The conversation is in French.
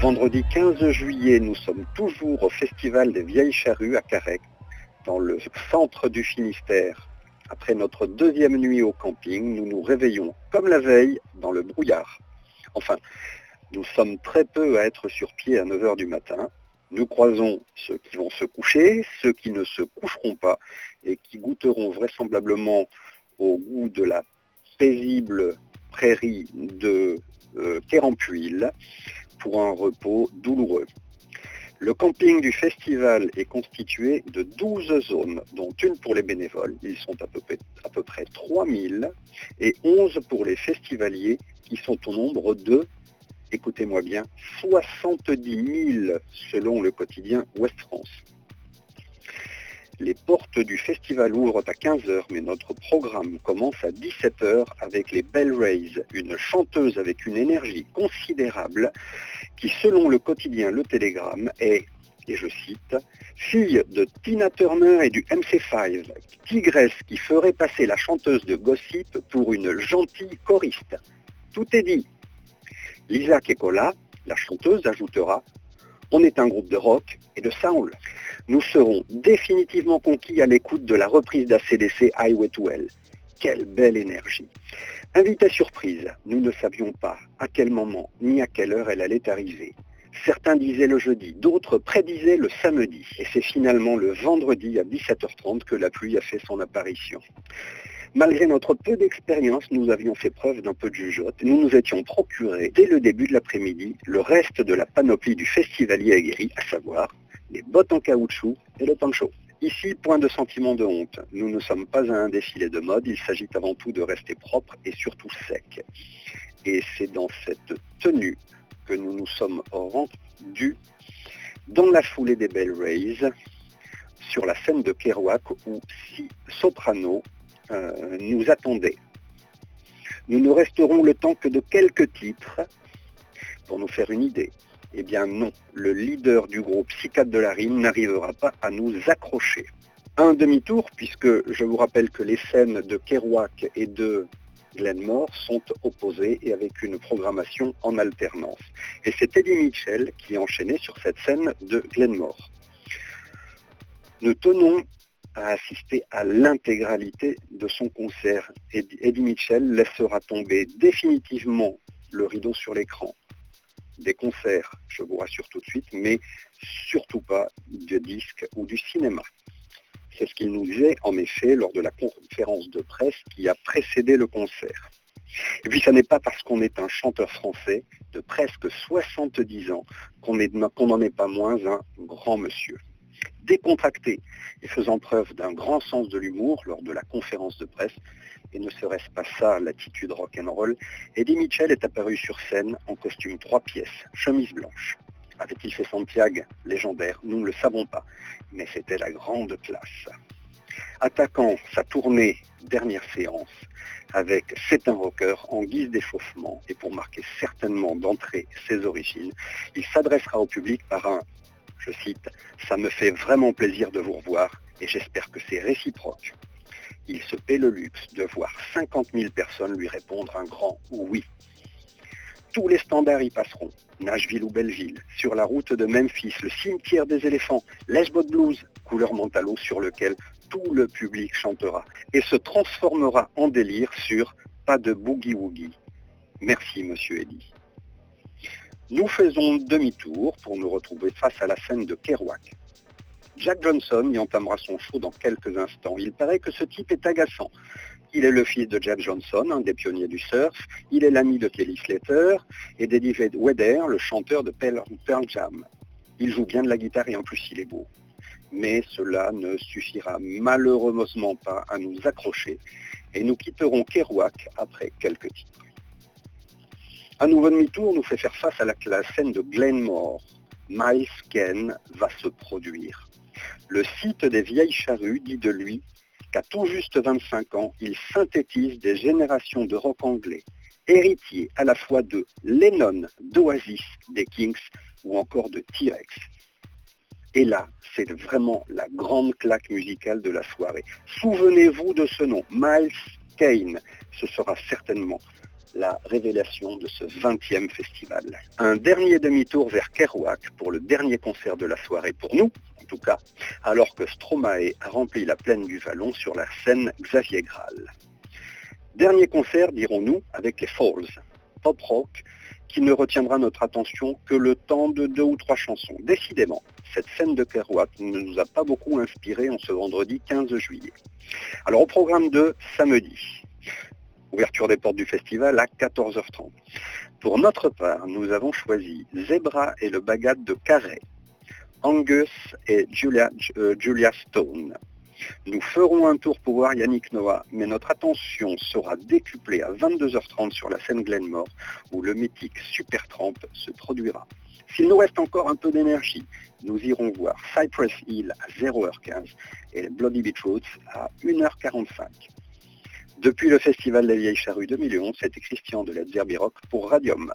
Vendredi 15 juillet, nous sommes toujours au Festival des Vieilles Charrues à Carrec, dans le centre du Finistère. Après notre deuxième nuit au camping, nous nous réveillons comme la veille dans le brouillard. Enfin, nous sommes très peu à être sur pied à 9h du matin. Nous croisons ceux qui vont se coucher, ceux qui ne se coucheront pas et qui goûteront vraisemblablement au goût de la paisible prairie de euh, pour un repos douloureux. Le camping du festival est constitué de 12 zones, dont une pour les bénévoles, ils sont à peu près, à peu près 3000, et 11 pour les festivaliers, qui sont au nombre de, écoutez-moi bien, 70 000 selon le quotidien Ouest France. Les portes du festival ouvrent à 15h, mais notre programme commence à 17h avec les Bell Rays, une chanteuse avec une énergie considérable qui, selon le quotidien Le Télégramme, est, et je cite, fille de Tina Turner et du MC5, tigresse qui ferait passer la chanteuse de Gossip pour une gentille choriste. Tout est dit. Lisa Kekola, la chanteuse, ajoutera On est un groupe de rock et de soul nous serons définitivement conquis à l'écoute de la reprise d'ACDC Highway to Hell. Quelle belle énergie. Invité surprise, nous ne savions pas à quel moment ni à quelle heure elle allait arriver. Certains disaient le jeudi, d'autres prédisaient le samedi. Et c'est finalement le vendredi à 17h30 que la pluie a fait son apparition. Malgré notre peu d'expérience, nous avions fait preuve d'un peu de jugeote. Nous nous étions procurés, dès le début de l'après-midi, le reste de la panoplie du festivalier aguerri, à savoir les bottes en caoutchouc et le poncho. Ici, point de sentiment de honte. Nous ne sommes pas à un défilé de mode, il s'agit avant tout de rester propre et surtout sec. Et c'est dans cette tenue que nous nous sommes rendus dans la foulée des Bell Rays, sur la scène de Kerouac, où six sopranos euh, nous attendaient. Nous ne resterons le temps que de quelques titres pour nous faire une idée. Eh bien non, le leader du groupe Psychiatre de la Rime n'arrivera pas à nous accrocher. Un demi-tour, puisque je vous rappelle que les scènes de Kerouac et de Glenmore sont opposées et avec une programmation en alternance. Et c'est Eddie Mitchell qui enchaînait sur cette scène de Glenmore. Nous tenons à assister à l'intégralité de son concert. Eddie Mitchell laissera tomber définitivement le rideau sur l'écran des concerts, je vous rassure tout de suite, mais surtout pas de disques ou du cinéma. C'est ce qu'il nous disait en effet lors de la conférence de presse qui a précédé le concert. Et puis ce n'est pas parce qu'on est un chanteur français de presque 70 ans qu'on n'en est pas moins un grand monsieur. Décontracté et faisant preuve d'un grand sens de l'humour lors de la conférence de presse, et ne serait-ce pas ça l'attitude rock'n'roll, Eddie Mitchell est apparu sur scène en costume trois pièces, chemise blanche. Avait-il fait Santiago légendaire Nous ne le savons pas, mais c'était la grande classe. Attaquant sa tournée dernière séance avec C'est un rocker en guise d'échauffement et pour marquer certainement d'entrée ses origines, il s'adressera au public par un, je cite, Ça me fait vraiment plaisir de vous revoir et j'espère que c'est réciproque il se paie le luxe de voir 50 000 personnes lui répondre un grand oui. Tous les standards y passeront. Nashville ou Belleville, sur la route de Memphis, le cimetière des éléphants, l'Eshbot Blues, couleur mentalo sur lequel tout le public chantera et se transformera en délire sur Pas de boogie-woogie. Merci, monsieur Eddy. Nous faisons demi-tour pour nous retrouver face à la scène de Kerouac. Jack Johnson y entamera son show dans quelques instants. Il paraît que ce type est agaçant. Il est le fils de Jack Johnson, un des pionniers du surf. Il est l'ami de Kelly Slater et d'Eddie Vedder, le chanteur de Pearl Jam. Il joue bien de la guitare et en plus il est beau. Mais cela ne suffira malheureusement pas à nous accrocher et nous quitterons Kerouac après quelques titres. Un nouveau demi-tour nous fait faire face à la, scène de Glenmore. Miles Ken va se produire. Le site des vieilles charrues dit de lui qu'à tout juste 25 ans, il synthétise des générations de rock anglais, héritier à la fois de Lennon, d'Oasis, des Kings ou encore de T-Rex. Et là, c'est vraiment la grande claque musicale de la soirée. Souvenez-vous de ce nom, Miles Kane. Ce sera certainement la révélation de ce 20e festival. Un dernier demi-tour vers Kerouac pour le dernier concert de la soirée pour nous, en tout cas, alors que Stromae a rempli la plaine du Vallon sur la scène Xavier Graal. Dernier concert, dirons-nous, avec les Falls, pop rock qui ne retiendra notre attention que le temps de deux ou trois chansons. Décidément, cette scène de Kerouac ne nous a pas beaucoup inspiré en ce vendredi 15 juillet. Alors au programme de samedi, ouverture des portes du festival à 14h30. Pour notre part, nous avons choisi Zebra et le Bagat de Carré, Angus et Julia, euh, Julia Stone. Nous ferons un tour pour voir Yannick Noah, mais notre attention sera décuplée à 22h30 sur la scène Glenmore, où le mythique Supertramp se produira. S'il nous reste encore un peu d'énergie, nous irons voir Cypress Hill à 0h15 et Bloody Beetroots à 1h45. Depuis le Festival des Vieilles Charrues 2011, c'était Christian de la Rock pour Radium.